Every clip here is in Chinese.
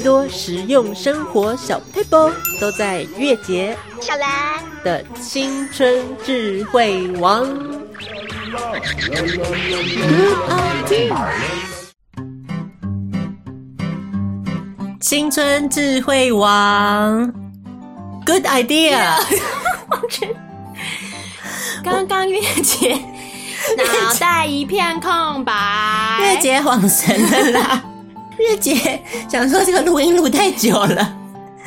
最多实用生活小 paper 都在月节小兰的青春智慧王。青春智慧王，Good idea！刚刚月姐 脑袋一片空白，月姐恍神了啦。月姐想说这个录音录太久了，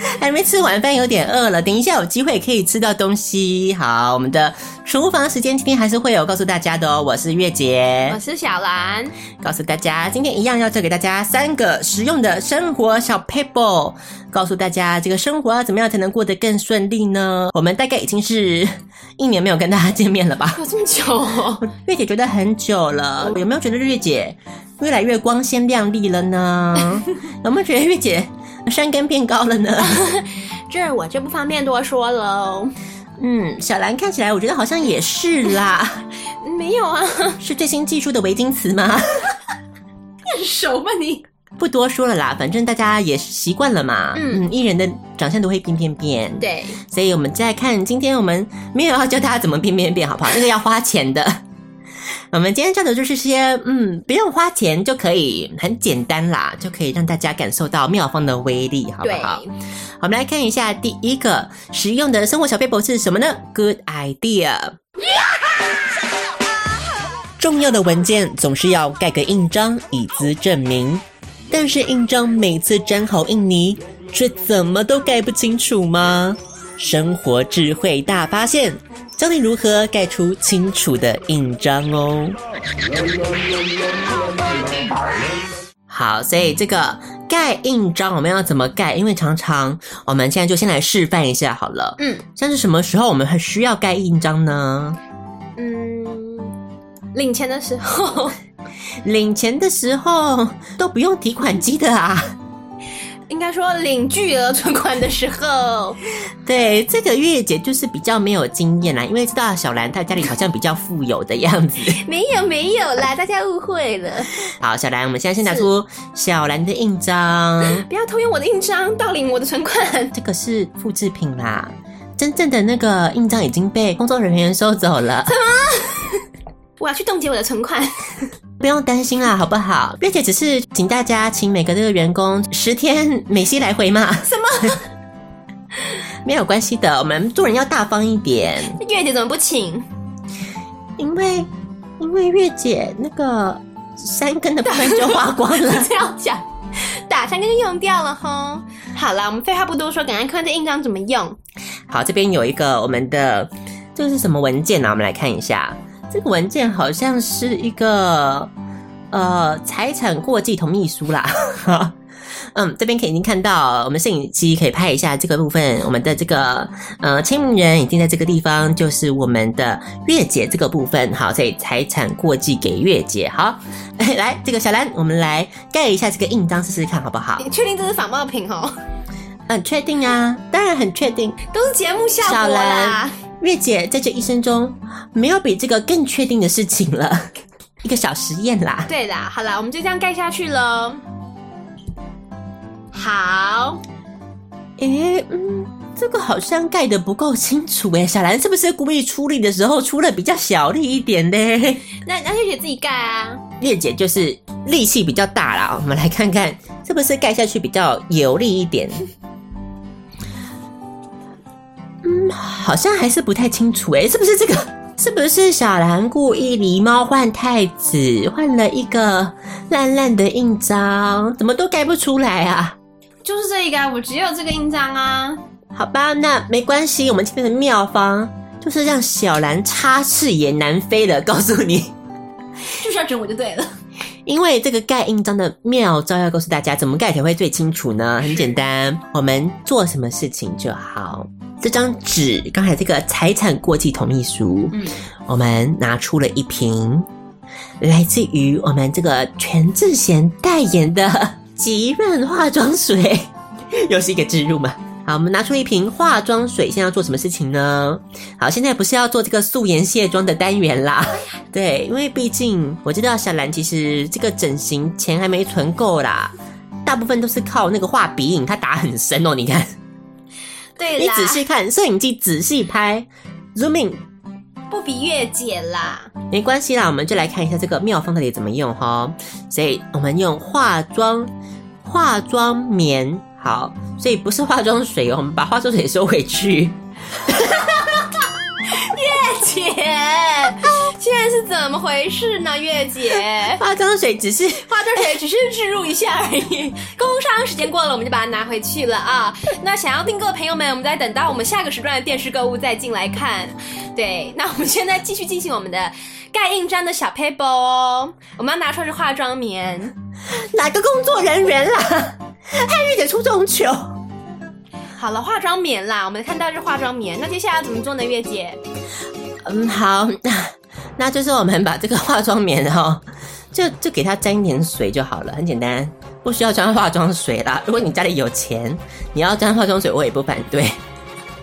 还没吃晚饭，有点饿了。等一下有机会可以吃到东西。好，我们的厨房时间今天还是会有告诉大家的哦。我是月姐，我是小兰，告诉大家今天一样要教给大家三个实用的生活小 paper，告诉大家这个生活要怎么样才能过得更顺利呢？我们大概已经是 一年没有跟大家见面了吧？有这么久、哦？月姐觉得很久了，有没有觉得月姐越来越光鲜亮丽了呢？有没有觉得月姐山根变高了呢？这我就不方便多说喽。嗯，小兰看起来我觉得好像也是啦。没有啊，是最新技术的围巾词吗？你很熟吗你？不多说了啦，反正大家也习惯了嘛。嗯，艺人的长相都会变变变。对，所以我们再看，今天我们没有要教大家怎么变变变，好不好？那个要花钱的。我们今天教的就是些，嗯，不用花钱就可以，很简单啦，就可以让大家感受到妙方的威力，好不好？我们来看一下第一个实用的生活小 paper 是什么呢？Good idea。重要的文件总是要盖个印章以资证明，但是印章每次粘好印泥，却怎么都盖不清楚吗？生活智慧大发现。教你如何盖出清楚的印章哦。好，所以这个盖印章我们要怎么盖？因为常常我们现在就先来示范一下好了。嗯，像是什么时候我们很需要盖印章呢？嗯，领钱的时候，领钱的时候都不用提款机的啊。应该说领巨额存款的时候，对这个月姐就是比较没有经验啦，因为知道小兰她家里好像比较富有的样子。没有没有啦，大家误会了。好，小兰，我们现在先拿出小兰的印章，不要偷用我的印章盗领我的存款，这个是复制品啦，真正的那个印章已经被工作人员收走了。什么？我要去冻结我的存款。不用担心啦，好不好？月姐只是请大家请每个这个员工十天美西来回嘛。什么？没有关系的，我们做人要大方一点。月姐怎么不请？因为因为月姐那个三根的部分就花光了。这样讲，打三根就用掉了哈。好了，我们废话不多说，赶快看这印章怎么用。好，这边有一个我们的这个是什么文件呢？我们来看一下。这个文件好像是一个呃财产过继同意书啦，嗯，这边可以已经看到，我们摄影机可以拍一下这个部分，我们的这个呃签名人已经在这个地方，就是我们的月姐这个部分，好，所以财产过继给月姐，好，来这个小兰，我们来盖一下这个印章试试看好不好？你确定这是仿冒品哦？很确定啊，当然很确定，都是节目效果啦。月姐在这一生中没有比这个更确定的事情了，一个小实验啦。对啦，好啦，我们就这样盖下去喽。好，诶，嗯，这个好像盖的不够清楚诶，小兰是不是故意出力的时候出了比较小力一点呢？那那月姐自己盖啊。月姐就是力气比较大啦，我们来看看是不是盖下去比较有力一点。嗯，好像还是不太清楚哎，是不是这个？是不是小兰故意狸猫换太子，换了一个烂烂的印章，怎么都盖不出来啊？就是这一个，我只有这个印章啊。好吧，那没关系，我们今天的妙方就是让小兰插翅也难飞了。告诉你，就是要整我就对了。因为这个盖印章的妙招要告诉大家，怎么盖才会最清楚呢？很简单，我们做什么事情就好。这张纸，刚才这个财产过继同意书，嗯，我们拿出了一瓶来自于我们这个全智贤代言的 极润化妆水，又是一个植入嘛。好，我们拿出一瓶化妆水，现在要做什么事情呢？好，现在不是要做这个素颜卸妆的单元啦。对，因为毕竟我知道小兰其实这个整形钱还没存够啦。大部分都是靠那个画鼻影，它打很深哦。你看，你对啦，仔细看，摄影机仔细拍，zoom in，不比月姐啦。没关系啦，我们就来看一下这个妙方到底怎么用哈。所以我们用化妆化妆棉，好，所以不是化妆水哦，我们把化妆水收回去。月姐，现在是怎么回事呢？月姐，化妆水只是化妆水只是置入一下而已，工商时间过了，我们就把它拿回去了啊。那想要订购的朋友们，我们再等到我们下个时段的电视购物再进来看。对，那我们现在继续进行我们的盖印章的小 paper 哦。我们要拿出来是化妆棉。哪个工作人员啦？害月姐出这种糗。好了，化妆棉啦，我们看到是化妆棉。那接下来要怎么做呢？月姐，嗯，好，那那就是我们把这个化妆棉哈、就就给它沾一点水就好了，很简单，不需要沾化妆水啦。如果你家里有钱，你要沾化妆水，我也不反对。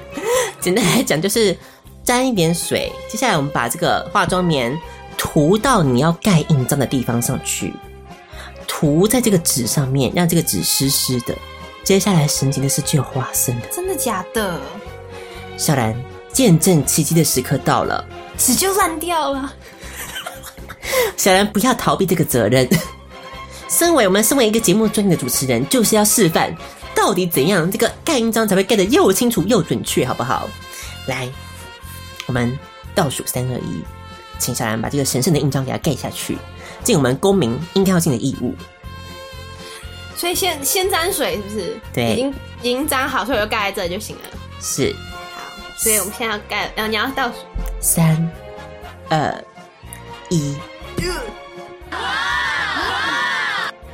简单来讲，就是沾一点水。接下来我们把这个化妆棉涂到你要盖印章的地方上去，涂在这个纸上面，让这个纸湿湿的。接下来神奇的事就有发生了，真的假的？小兰，见证奇迹的时刻到了。纸就烂掉了。小兰不要逃避这个责任。身为我们身为一个节目专业的主持人，就是要示范到底怎样这个盖印章才会盖得又清楚又准确，好不好？来，我们倒数三二一，请小兰把这个神圣的印章给它盖下去，尽我们公民应该要尽的义务。所以先先沾水是不是？对已经已经沾好，所以我就盖在这就行了。是好，所以我们现在要盖，然后你要倒数。三二一，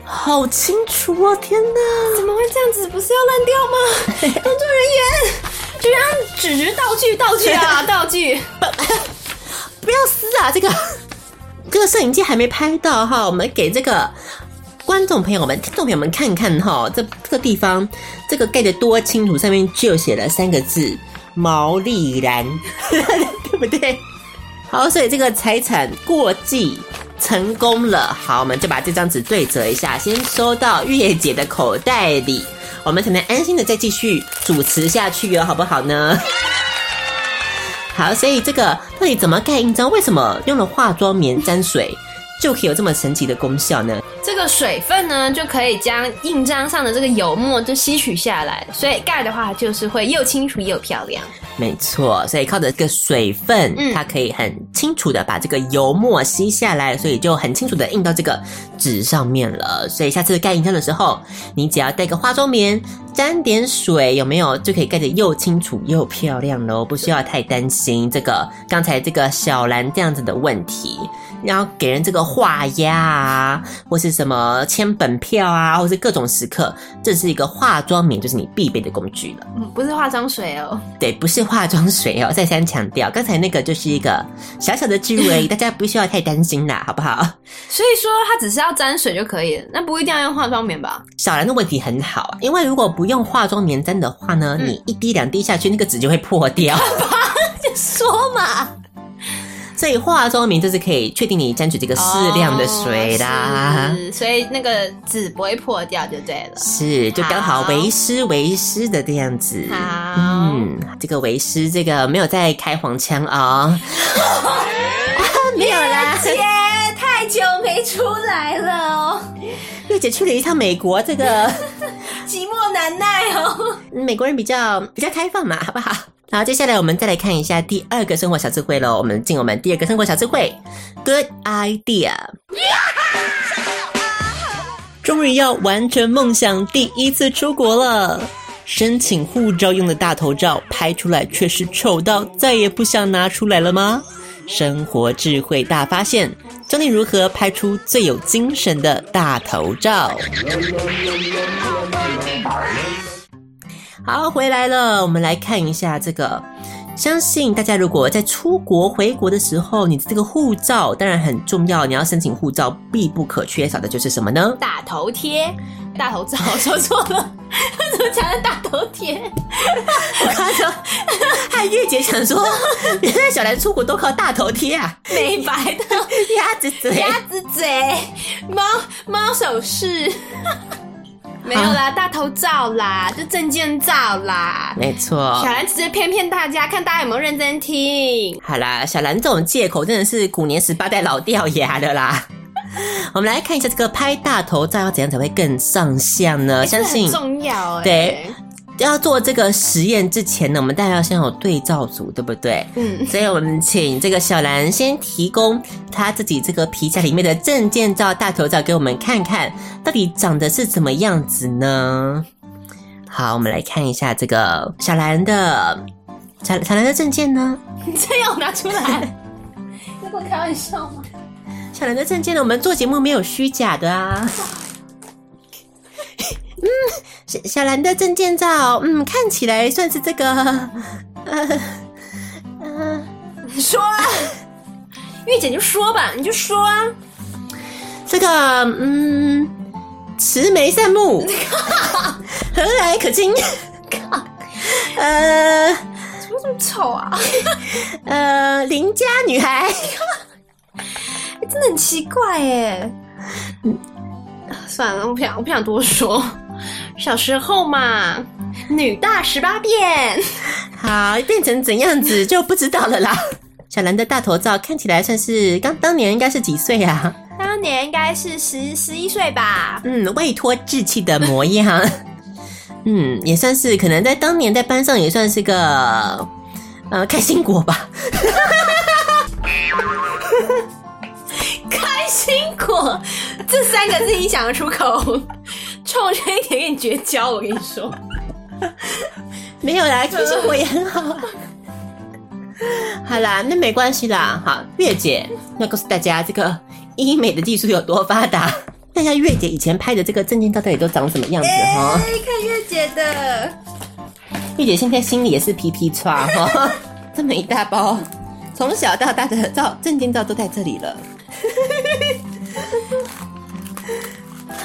好清楚哦！天哪！怎么会这样子？不是要烂掉吗？工作人员，就让纸道具道具啊道具。不要撕啊！这个这个摄影机还没拍到哈，我们给这个观众朋友们、听众朋友们看看哈，这这地方这个盖的多清楚，上面就写了三个字“毛利兰”，对不对？好，所以这个财产过继成功了。好，我们就把这张纸对折一下，先收到月姐的口袋里，我们才能安心的再继续主持下去哟，好不好呢？好，所以这个到底怎么盖印章？为什么用了化妆棉沾水就可以有这么神奇的功效呢？这个水分呢，就可以将印章上的这个油墨就吸取下来，所以盖的话就是会又清楚又漂亮。没错，所以靠着这个水分，嗯它可以很清楚的把这个油墨吸下来，所以就很清楚的印到这个纸上面了。所以下次盖印章的时候，你只要带个化妆棉，沾点水，有没有就可以盖得又清楚又漂亮喽？不需要太担心这个刚才这个小兰这样子的问题。然后给人这个画押啊，或是什么签本票啊，或是各种时刻，这是一个化妆棉，就是你必备的工具了。嗯，不是化妆水哦。对，不是化妆水哦，再三强调，刚才那个就是一个小小的植入而已，大家不需要太担心啦，好不好？所以说它只是要沾水就可以了，那不一定要用化妆棉吧？小兰的问题很好啊，因为如果不用化妆棉沾的话呢，你一滴两滴下去，那个纸就会破掉。说嘛，所以化妆棉就是可以确定你沾取这个适量的水啦。哦所以那个纸不会破掉就对了。是，就刚好好为湿为湿的这样子。好嗯，这个为湿，这个没有在开黄腔啊、没有啦。姐太久没出来了哦，月姐去了一趟美国，这个 寂寞难耐哦。美国人比较比较开放嘛，好不好？好，接下来我们再来看一下第二个生活小智慧喽。我们进我们第二个生活小智慧，Good idea。终于要完成梦想，第一次出国了。申请护照用的大头照拍出来却是丑到再也不想拿出来了吗？生活智慧大发现，教你如何拍出最有精神的大头照。好，回来了，我们来看一下这个。相信大家如果在出国回国的时候，你的这个护照当然很重要，你要申请护照必不可缺少的就是什么呢？大头贴，大头照，说错了，怎么讲的大头贴？我刚刚害月姐想说，原来小兰出国都靠大头贴啊，美白的 鸭子嘴。鸭子嘴，猫猫手势，没有啦，大头照啦，就证件照啦。没错小。兰只是骗骗大家，看大家有没有认真听。好啦，小兰这种借口真的是古年十八代老掉牙的啦。我们来看一下这个拍大头照要怎样才会更上相呢？相信重要哎、对要做这个实验之前呢，我们大家要先有对照组，对不对？嗯，所以我们请这个小兰先提供她自己这个皮夹里面的证件照、大头照给我们看看，到底长得是怎么样子呢？好，我们来看一下这个小兰的小小兰的证件呢。你真要拿出来？你跟我开玩笑吗？小兰的证件呢，我们做节目没有虚假的啊。嗯，小小兰的证件照，嗯，看起来算是这个，呃，呃，你说啊，月姐就说吧，你就说啊。这个，嗯，慈眉善目，和蔼可亲，呃怎么这么丑啊？呃，邻家女孩，欸 真的很奇怪耶。嗯，算了，我不想，我不想多说。小时候嘛，女大十八变。好，变成怎样子就不知道了啦。小兰的大头照看起来算是刚当年应该是几岁啊？当年应该是十十一岁吧。嗯，未脱稚气的模样，嗯，也算是可能在当年在班上也算是个呃开心果吧。开心果这三个字你想得出口，冲着一点跟你绝交。我跟你说，没有啦，其实我也很好啊。好啦，那没关系啦。好，月姐要告诉大家这个医美的技术有多发达。看一下月姐以前拍的这个证件照到底都长什么样子哈、看月姐的，月姐现在心里也是皮皮叉哈，这么一大包，从小到大的照证件照都在这里了。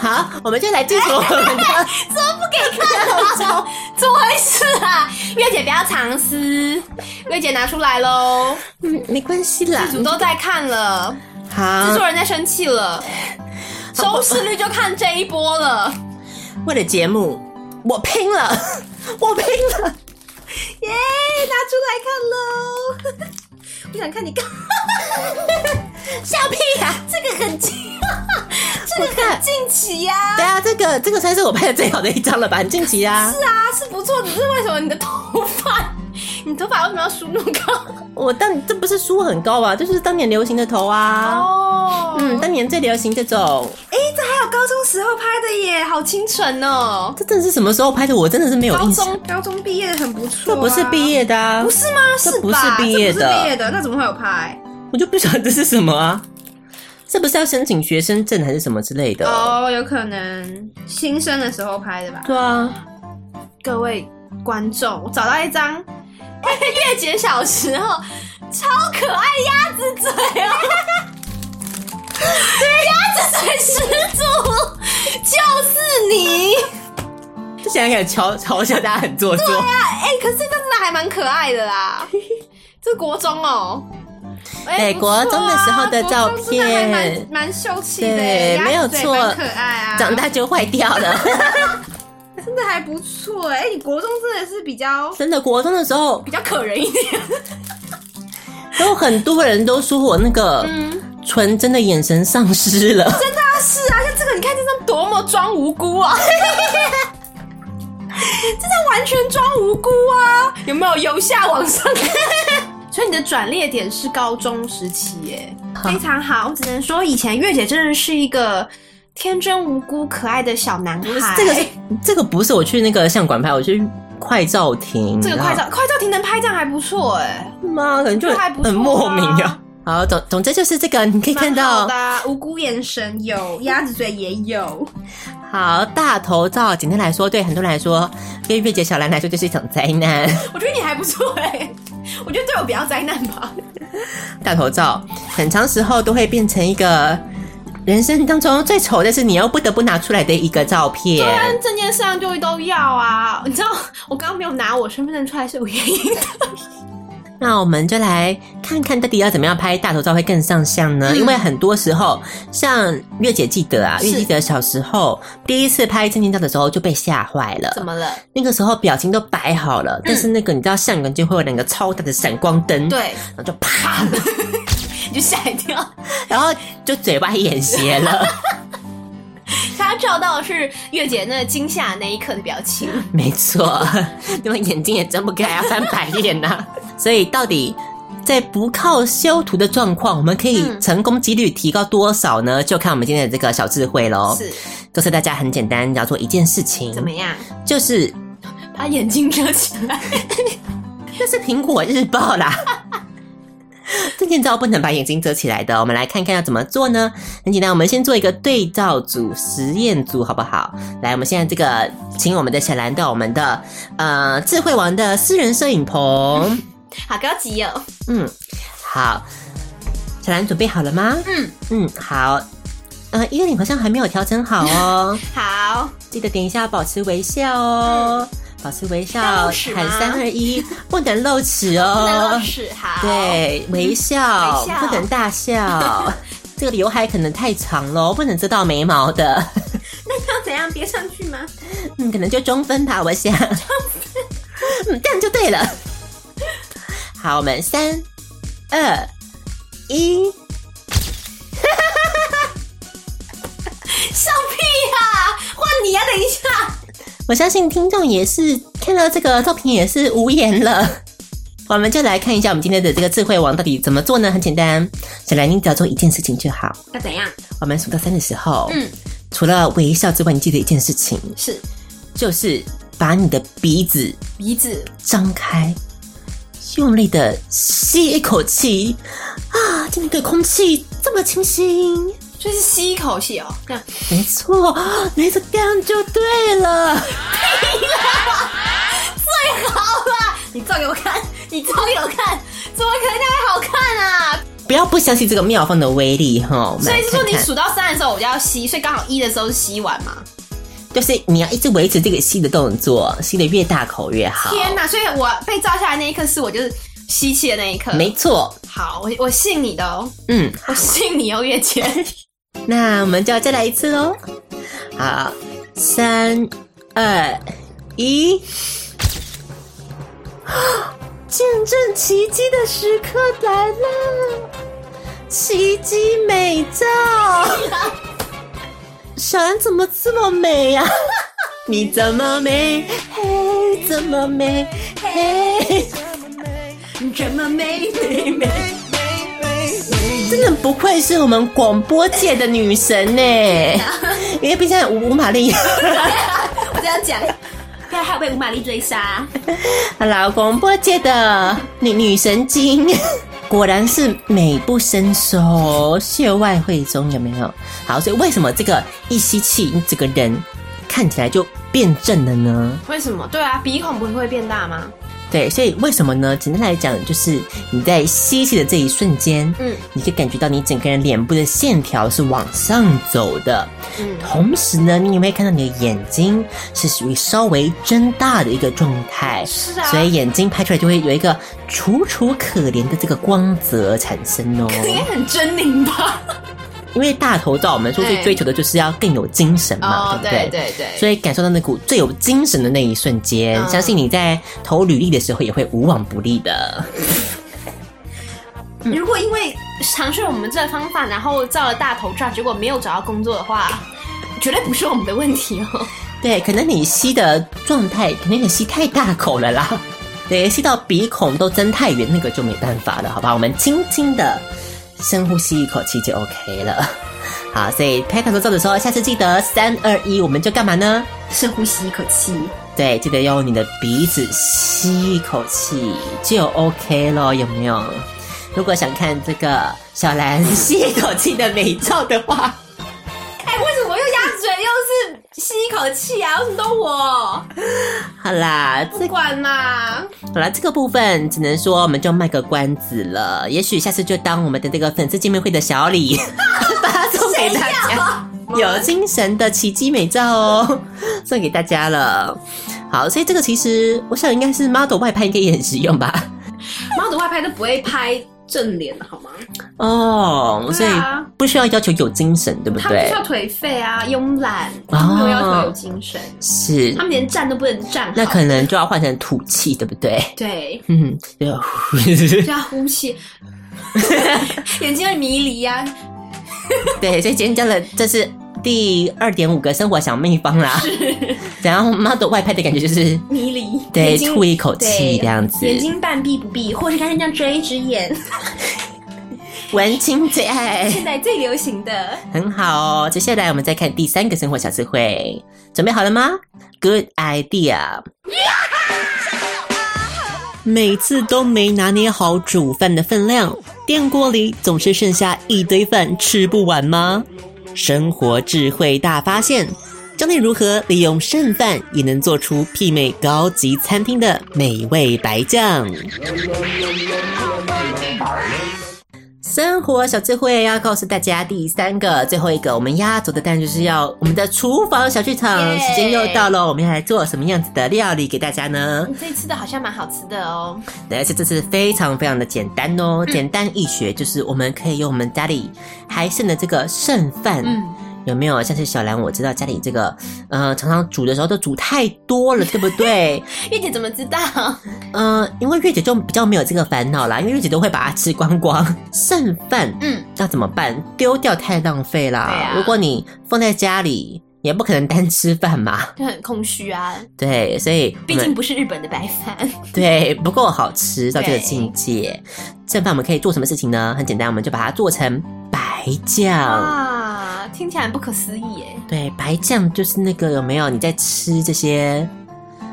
好，我们就来进行我们的怎么不给看啊？怎么回事啊？月姐不要藏私，月姐拿出来喽，嗯，没关系啦。剧组都在看了，制好作，人在生气了，收视率就看这一波了。为了节目，我拼了，我拼了。耶，拿出来看喽！我想看你干，笑屁呀、这个很近，这个很近期呀、对啊，这个这个算是我拍的最好的一张了吧？很近奇啊！是啊，是不错，只是为什么你的头发，你头发为什么要梳那么高？我当这不是梳很高啊，这就是当年流行的头啊。哦嗯，当年最流行这种，哎、这还有高中时候拍的耶，好清纯哦。这真的是什么时候拍的？我真的是没有高印象。中高中毕业很不错、这不是毕，业的啊，不是吗？这不是吧毕业的这不是毕业的，那怎么会有拍？我就不晓得这是什么啊。这不是要申请学生证还是什么之类的？哦，有可能新生的时候拍的吧。对啊，各位观众，我找到一张月姐小时候超可爱鸭子嘴哦，鸭子嘴始祖就是你。就想想嘲嘲笑大家很做作。啊，哎、可是这真的还蛮可爱的啦。这国中哦、哎对不错啊国中的时候的照国中真的还蛮片蛮秀气的没有错可爱啊，长大就坏掉了。真的还不错哎、你国中真的是比较真的，国中的时候比较可人一点，都很多人都说我那个嗯，纯真的眼神丧失了。真的啊，是啊，像这个你看这张多么装无辜啊，这张完全装无辜啊，有没有？由下往上。看？所以你的转捩点是高中时期耶，非常好。我只能说，以前月姐真的是一个天真无辜、可爱的小男孩。这个是这个不是我去那个相馆拍，我去快照亭。这个快照快照亭能拍这样还不错哎，妈？可能就很莫名啊。好，总总之就是这个，你可以看到的啊无辜眼神有，鸭子嘴也有。好大头照。简单来说，对很多人来说，对月姐小兰来说就是一场灾难。我觉得你还不错哎，我觉得对我比较灾难吧。大头照很长时候都会变成一个人生当中最丑，但是你又不得不拿出来的一个照片。但证件上就都要啊，你知道我刚刚没有拿我身份证出来是有原因的，那我们就来看看到底要怎么样拍大头照会更上相呢？因为很多时候，像月姐记得啊，月记得小时候第一次拍证件照的时候就被吓坏了。怎么了？那个时候表情都摆好了，但是那个你知道相馆就会有两个超大的闪光灯，，对，然后就啪，你就吓一跳。然后就嘴巴眼斜了。他照到的是月姐那惊吓那一刻的表情。没错，因为眼睛也睁不开啊，翻白眼呐、所以到底在不靠修图的状况，我们可以嗯成功几率提高多少呢？就看我们今天的这个小智慧喽。是告诉大家很简单，只要做一件事情，怎么样？就是把眼睛遮起来。这是苹果日报啦。证件照不能把眼睛遮起来的，我们来看看要怎么做呢？很简单，我们先做一个对照组、实验组，好不好？来，我们现在这个，请我们的小兰到我们的呃智慧王的私人摄影棚。好高级哦。嗯，好，小兰准备好了吗？嗯，嗯，好。呃，一个脸好像还没有调整好哦，好，记得点一下保持微笑哦，保持微笑，喊三二一，不能露齿不哦，能露齿。好，，对，微笑，微笑不能大笑。这个刘海可能太长了，不能遮到眉毛的。那要怎样别上去吗？嗯，可能就中分吧，我想。中分嗯，这样就对了。好，我们三、二、一，笑屁呀、换你呀、等一下。我相信听众也是看到这个作品也是无言了。我们就来看一下我们今天的这个智慧王到底怎么做呢？很简单，小兰，你只要做一件事情就好。要怎样？我们数到三的时候，嗯，除了微笑之外，你记得一件事情，是就是把你的鼻子鼻子。张开，用力的吸一口气啊！今天的空气这么清新，就是吸一口气哦，这样没错，没错，这样就对了。最好了！你照给我看，你照给我看，怎么可能太好看啊？不要不相信这个妙方的威力哈！所以是说你数到三的时候我就要吸，所以刚好一的时候是吸完嘛？就是你要一直维持这个吸的动作，吸的越大口越好。天哪！所以我被照下来那一刻是我就是吸气的那一刻。没错，好，我我信你的哦，嗯，我信你哦，月姐。那我们就要再来一次喽。好，三二一，见证奇迹的时刻来了，奇迹美照。小安怎么这么美呀、你怎么美？嘿，怎么美？嘿，怎么美？美美美美美，真的不愧是我们广播界的女神呢！因为毕竟吴吴玛丽。我这样讲，现在还有被吴玛丽追杀。好啦，广播界的女女神经，果然是美不胜收，秀外慧中，有没有？好，所以为什么这个一吸气，你整个人看起来就变正了呢？为什么？对啊，鼻孔不会变大吗？对，所以为什么呢？简单来讲，就是你在吸气的这一瞬间，嗯你可以感觉到你整个人脸部的线条是往上走的，嗯，同时呢，你也会看到你的眼睛是属于稍微睁大的一个状态，是啊所以眼睛拍出来就会有一个楚楚可怜的这个光泽产生哦。应该很狰狞吧？因为大头照，我们说最哎追求的就是要更有精神嘛，哦，对不对？对对所以感受到那股最有精神的那一瞬间，嗯相信你在投履历的时候也会无往不利的。如果因为尝试我们这个方法，然后照了大头照，结果没有找到工作的话，绝对不是我们的问题哦。对，可能你吸的状态，可能你吸太大口了啦。对，吸到鼻孔都睁太远，那个就没办法了，好吧？我们轻轻的深呼吸一口气就 OK 了。好，所以拍大头照的时候，下次记得三二一，我们就干嘛呢？深呼吸一口气，对，记得用你的鼻子吸一口气就 OK 了，有没有？如果想看这个小兰 吸一口气的美照的话，吸一口气啊？为什么都我？好啦，这不管啦，好啦，这个部分只能说我们就卖个关子了。也许下次就当我们的这个粉丝见面会的小礼，把它送给大家，有精神的奇迹美照哦，送给大家了。好，所以这个其实我想应该是 model 外拍应该也很实用吧。model 外拍都不会拍正脸的好吗？哦，所以不需要要求有精神，对不对他不需？要颓废啊，慵懒，哦他们没有要求有精神，是他，们连站都不能站。那可能就要换成吐气，对不对？对，嗯。就要呼气，眼睛会迷离啊。对，所以今天教的这是第二点五个生活小秘方啦。然后 model 外拍的感觉就是迷离，对吐一口气对这样子眼睛半闭不闭，或是干脆这样遮一只眼，文青最爱，现在最流行的。很好哦。接下来我们再看第三个生活小智慧，准备好了吗？Good idea。每次都没拿捏好煮饭的分量，电锅里总是剩下一堆饭吃不完吗？生活智慧大发现，教你如何利用剩饭也能做出媲美高级餐厅的美味白酱。生活小智慧要告诉大家第三个、最后一个，我们压轴的当然就是要我们的厨房小剧场。耶时间又到了，我们要来做什么样子的料理给大家呢？你这一次的好像蛮好吃的哦。对，而且这次非常非常的简单哦，简单易学，就是我们可以用我们家里还剩的这个剩饭，嗯，有没有？像是小兰，我知道家里这个，呃，常常煮的时候都煮太多了，对不对？月姐怎么知道？呃，因为月姐就比较没有这个烦恼啦，因为月姐都会把它吃光光，剩饭，嗯，那怎么办？丢掉太浪费啦。对啊如果你放在家里，也不可能单吃饭嘛。就很空虚啊，对，所以毕竟不是日本的白饭。对不够好吃到这个境界。剩饭我们可以做什么事情呢？很简单，我们就把它做成白酱。哇，听起来不可思议耶！对，白酱就是那个有没有你在吃这些？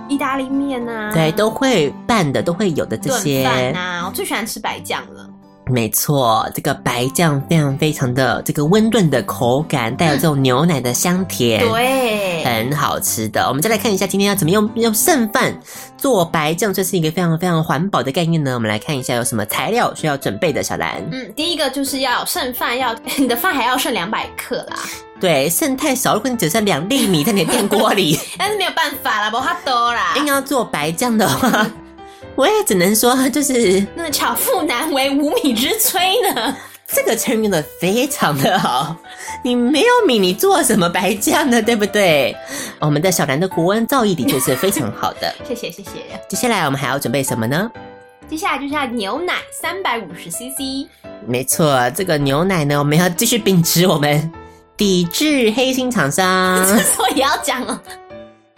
意大利面呐、啊，对，都会拌的，都会有的这些。饭呐、我最喜欢吃白酱了。没错，这个白酱非常非常的这个温润的口感，带有这种牛奶的香甜。对，很好吃的。我们再来看一下今天要怎么用用剩饭做白酱，这是一个非常非常环保的概念呢。我们来看一下有什么材料需要准备的。小兰，嗯，第一个就是要剩饭，要你的饭还要剩两百克啦，对，剩太少，如果你只剩两粒米在你的电锅里，但是没有办法啦，不怕多啦。硬要做白酱的话，我也只能说就是那巧妇难为无米之炊呢。这个成语用的非常的好。你没有米，你做什么白酱呢？对不对？我们的小兰的国文造诣的确是非常好的。谢谢谢谢。接下来我们还要准备什么呢？接下来就是要牛奶三百五十 CC，没错，这个牛奶呢，我们要继续秉持我们抵制黑心厂商。所以也要讲哦，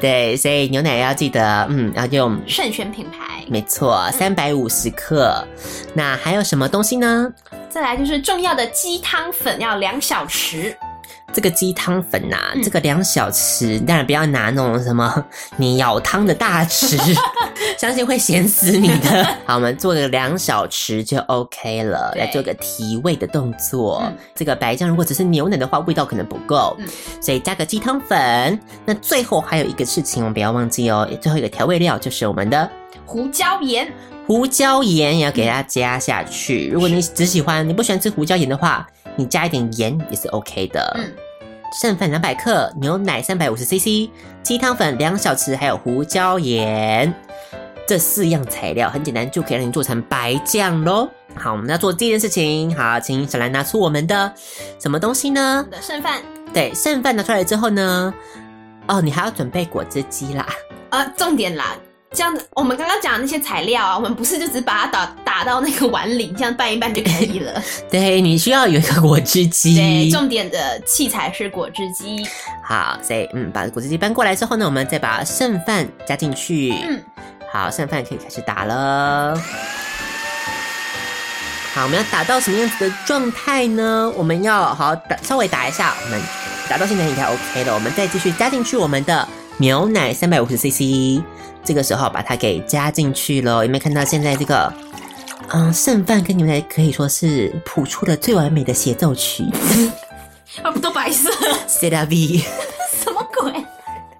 对，所以牛奶要记得，嗯，要用，慎选品牌。没错，三百五十克。那还有什么东西呢？再来就是重要的鸡汤粉要两小匙，这个鸡汤粉呐、嗯这个两小匙，当然不要拿那种什么 你舀汤的大匙，相信会咸死你的。好，我们做个两小匙就 OK 了，对来做个提味的动作。嗯这个白酱如果只是牛奶的话，味道可能不够，嗯所以加个鸡汤粉。那最后还有一个事情，我们不要忘记哦，最后一个调味料就是我们的胡椒盐。胡椒盐也要给它加下去。如果你只喜欢，你不喜欢吃胡椒盐的话，你加一点盐也是 OK 的。嗯，剩饭两百克，牛奶三百五十 CC，鸡汤粉两小匙，还有胡椒盐，这四样材料很简单，就可以让你做成白酱喽。好，我们要做第一件事情，好，请小兰拿出我们的什么东西呢？的剩饭，对，剩饭拿出来之后呢，哦，你还要准备果汁机啦。呃，重点啦。这样子，我们刚刚讲的那些材料啊，我们不是就只把它打打到那个碗里，这样拌一拌就可以了。对你需要有一个果汁机对，机。重点的器材是果汁机。好，所以嗯，把果汁机搬过来之后呢，我们再把剩饭加进去。嗯，好，剩饭可以开始打了。好，我们要打到什么样子的状态呢？我们要好好打，稍微打一下。我们打到现在应该 OK 了，我们再继续加进去我们的牛奶三百五十 CC。这个时候把它给加进去了，有没有看到现在这个？嗯，剩饭跟牛奶可以说是谱出了最完美的协奏曲。啊，不都白色？C l V。什么鬼？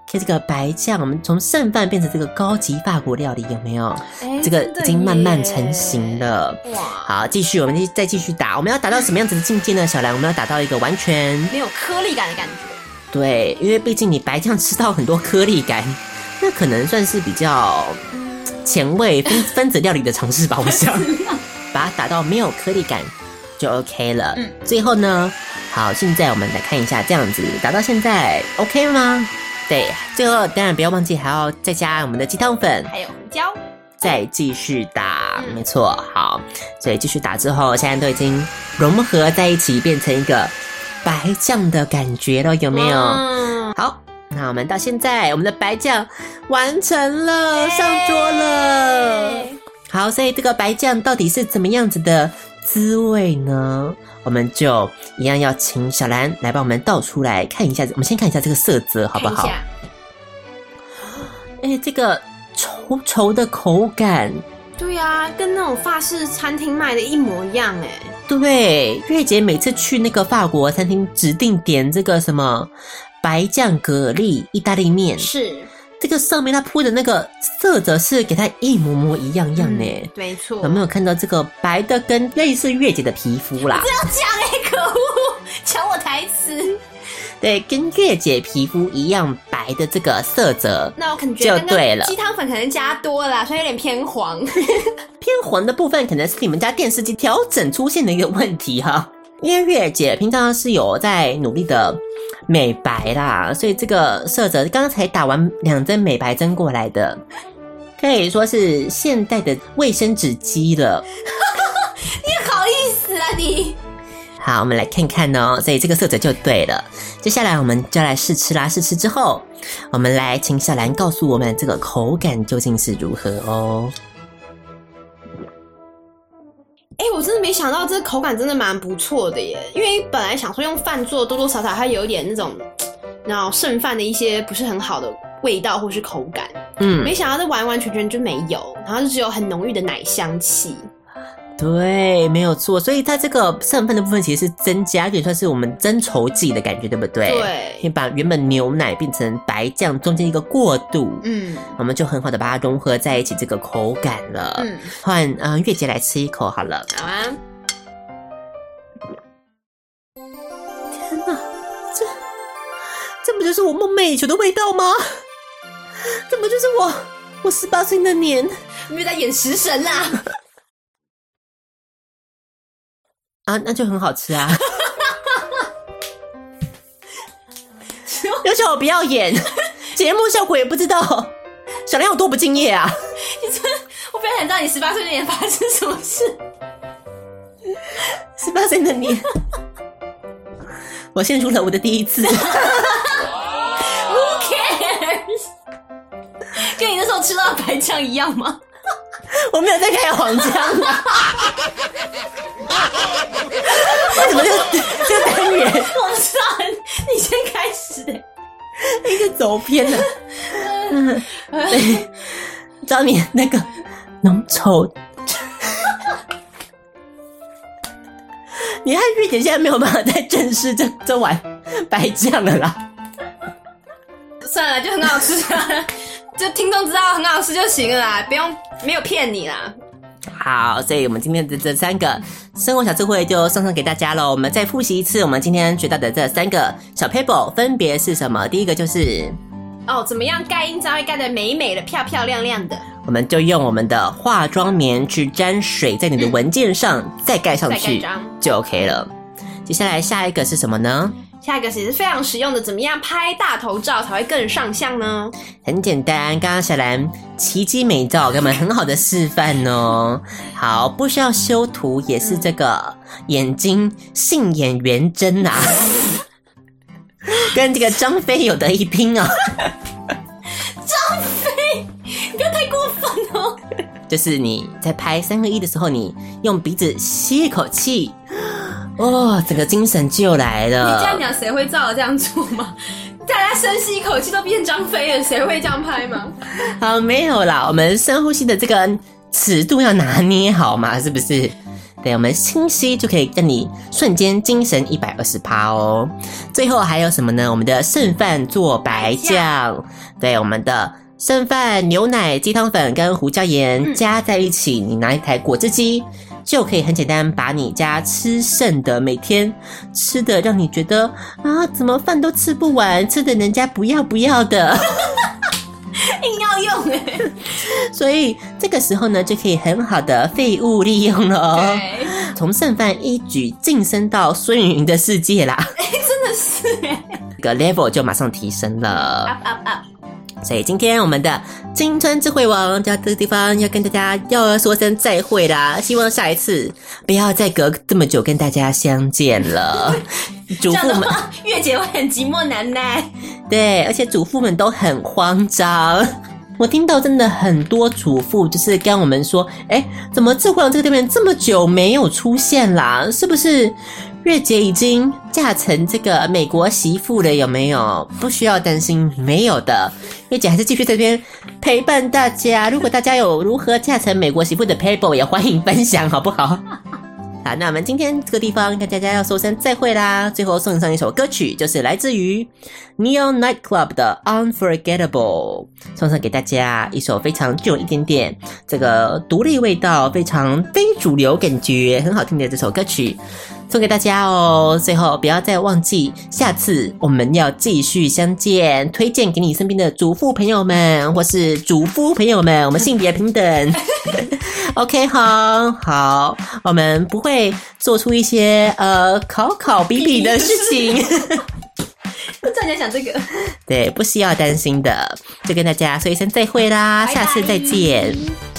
看这个白酱，我们从剩饭变成这个高级法国料理，有没有？哎这个已经慢慢成型了。哇，好，继续，我们再继续打。我们要达到什么样子的境界呢？小兰，我们要达到一个完全没有颗粒感的感觉。对，因为毕竟你白酱吃到很多颗粒感，那可能算是比较前卫分分子料理的尝试吧，我想。把它打到没有颗粒感就 OK 了。嗯。最后呢，好，现在我们来看一下，这样子打到现在 OK 吗？对，最后当然不要忘记还要再加我们的鸡汤粉，还有胡椒，再继续打，嗯。没错，好，所以继续打之后，现在都已经融合在一起，变成一个白酱的感觉了，有没有？嗯好，那我们到现在，我们的白酱完成了，上桌了。好，所以这个白酱到底是怎么样子的滋味呢？我们就一样要请小兰来帮我们倒出来看一下。我们先看一下这个色泽好不好？哎、这个稠稠的口感，对啊，跟那种法式餐厅卖的一模一样哎。对，月姐每次去那个法国餐厅，指定点这个什么白酱蛤蜊意大利面，是，这个上面它铺的那个色泽是给它一模模一样样呢。嗯没错。有没有看到这个白的跟类似月姐的皮肤啦？不要讲哎，可恶，抢我台词。对，跟月姐皮肤一样白的这个色泽，那我可能觉就对了鸡汤粉可能加多了啦，所以有点偏黄。偏黄的部分可能是你们家电视机调整出现的一个问题哈。因为月姐平常是有在努力的美白啦，所以这个色泽刚才打完两针美白针过来的，可以说是现代的卫生纸机了。你好意思啊你？好，我们来看看哦，所以这个色泽就对了。接下来我们就来试吃啦，试吃之后，我们来请小兰告诉我们这个口感究竟是如何哦。哎、我真的没想到这口感真的蛮不错的耶，因为本来想说用饭做，多多少少它有一点那种，然后剩饭的一些不是很好的味道或是口感，嗯，没想到这完完全全就没有，然后就只有很浓郁的奶香气。对，没有错。所以它这个剩饭的部分其实是增加，有点算是我们增稠剂的感觉，对不对？对可以把原本牛奶变成白酱，中间一个过渡，嗯我们就很好的把它融合在一起，这个口感了。嗯，换呃月姐来吃一口好了。好啊。天哪，这这不就是我梦寐以求的味道吗？这不就是我我十八岁那年你别在演食神啦！啊？那就很好吃啊！要求我不要演，节目效果也不知道，小梁有多不敬业啊！你真，我非常想知道你十八岁那年发生什么事。十八岁的你，我献出了我的第一次。Who cares？跟你那时候吃到的白酱一样吗？我没有在开黄腔啊！为什么这个这个单元我知道，你先开始的。一直走偏了？嗯，对，找你那个浓稠。你看月姐现在没有办法再正视这这碗白酱了啦。算了，就很好吃啊，就听众知道很好吃就行了啦，不用没有骗你啦。好，所以我们今天的这三个生活小智慧就送上给大家喽。我们再复习一次，我们今天学到的这三个小 paper 分别是什么？第一个就是，哦，怎么样盖印章会盖的美美的、漂漂亮亮的，我们就用我们的化妆棉去沾水在你的文件上，再盖上去。就 OK 了。接下来下一个是什么呢？下一个也是非常实用的，怎么样拍大头照才会更上相呢？很简单，刚刚小兰奇迹美照给我们很好的示范哦。好，不需要修图，也是这个眼睛杏眼圆睁啊，跟这个张飞有得一拼哦。你不要太过分哦。就是你在拍三合一的时候，你用鼻子吸一口气，哦，整个精神就来了你这样了。讲，谁会照着这样做吗？大家深吸一口气都变张飞了，谁会这样拍吗？好，没有啦，我们深呼吸的这个尺度要拿捏好嘛，是不是？对，我们清晰就可以让你瞬间精神一百二十趴哦。最后还有什么呢？我们的剩饭做白酱，对，我们的剩饭牛奶、鸡汤粉跟胡椒盐加在一起，你拿一台果汁机。就可以很简单把你家吃剩的每天吃的让你觉得啊，怎么饭都吃不完，吃的人家不要不要的，硬要用哎。所以这个时候呢，就可以很好的废物利用了。对，从剩饭一举晋升到孙云云的世界啦，哎，真的是哎这个 level 就马上提升了。，up up up。所以今天我们的青春智慧王就到这个地方要跟大家要说声再会啦，希望下一次不要再隔这么久跟大家相见了。主妇们，月姐会很寂寞难耐。对，而且主妇们都很慌张。我听到真的很多主妇就是跟我们说，哎，怎么智慧王这个地方这么久没有出现啦？是不是月姐已经嫁成这个美国媳妇了？有没有？不需要担心，没有的。月姐还是继续在这边陪伴大家。如果大家有如何嫁成美国媳妇的 paper，也欢迎分享，好不好？好，那我们今天这个地方跟大家要说声再会啦。最后送上一首歌曲，就是来自于 Neon Nightclub 的 Unforgettable，送上给大家一首非常具有一点点这个独立味道、非常非主流感觉很好听的这首歌曲。送给大家哦！最后不要再忘记，下次我们要继续相见，推荐给你身边的主妇朋友们，或是主夫朋友们，我们性别平等。OK，好好，我们不会做出一些呃考考比比的事情，大家想这个，对，不需要担心的。就跟大家说一声再会啦，拜拜下次再见。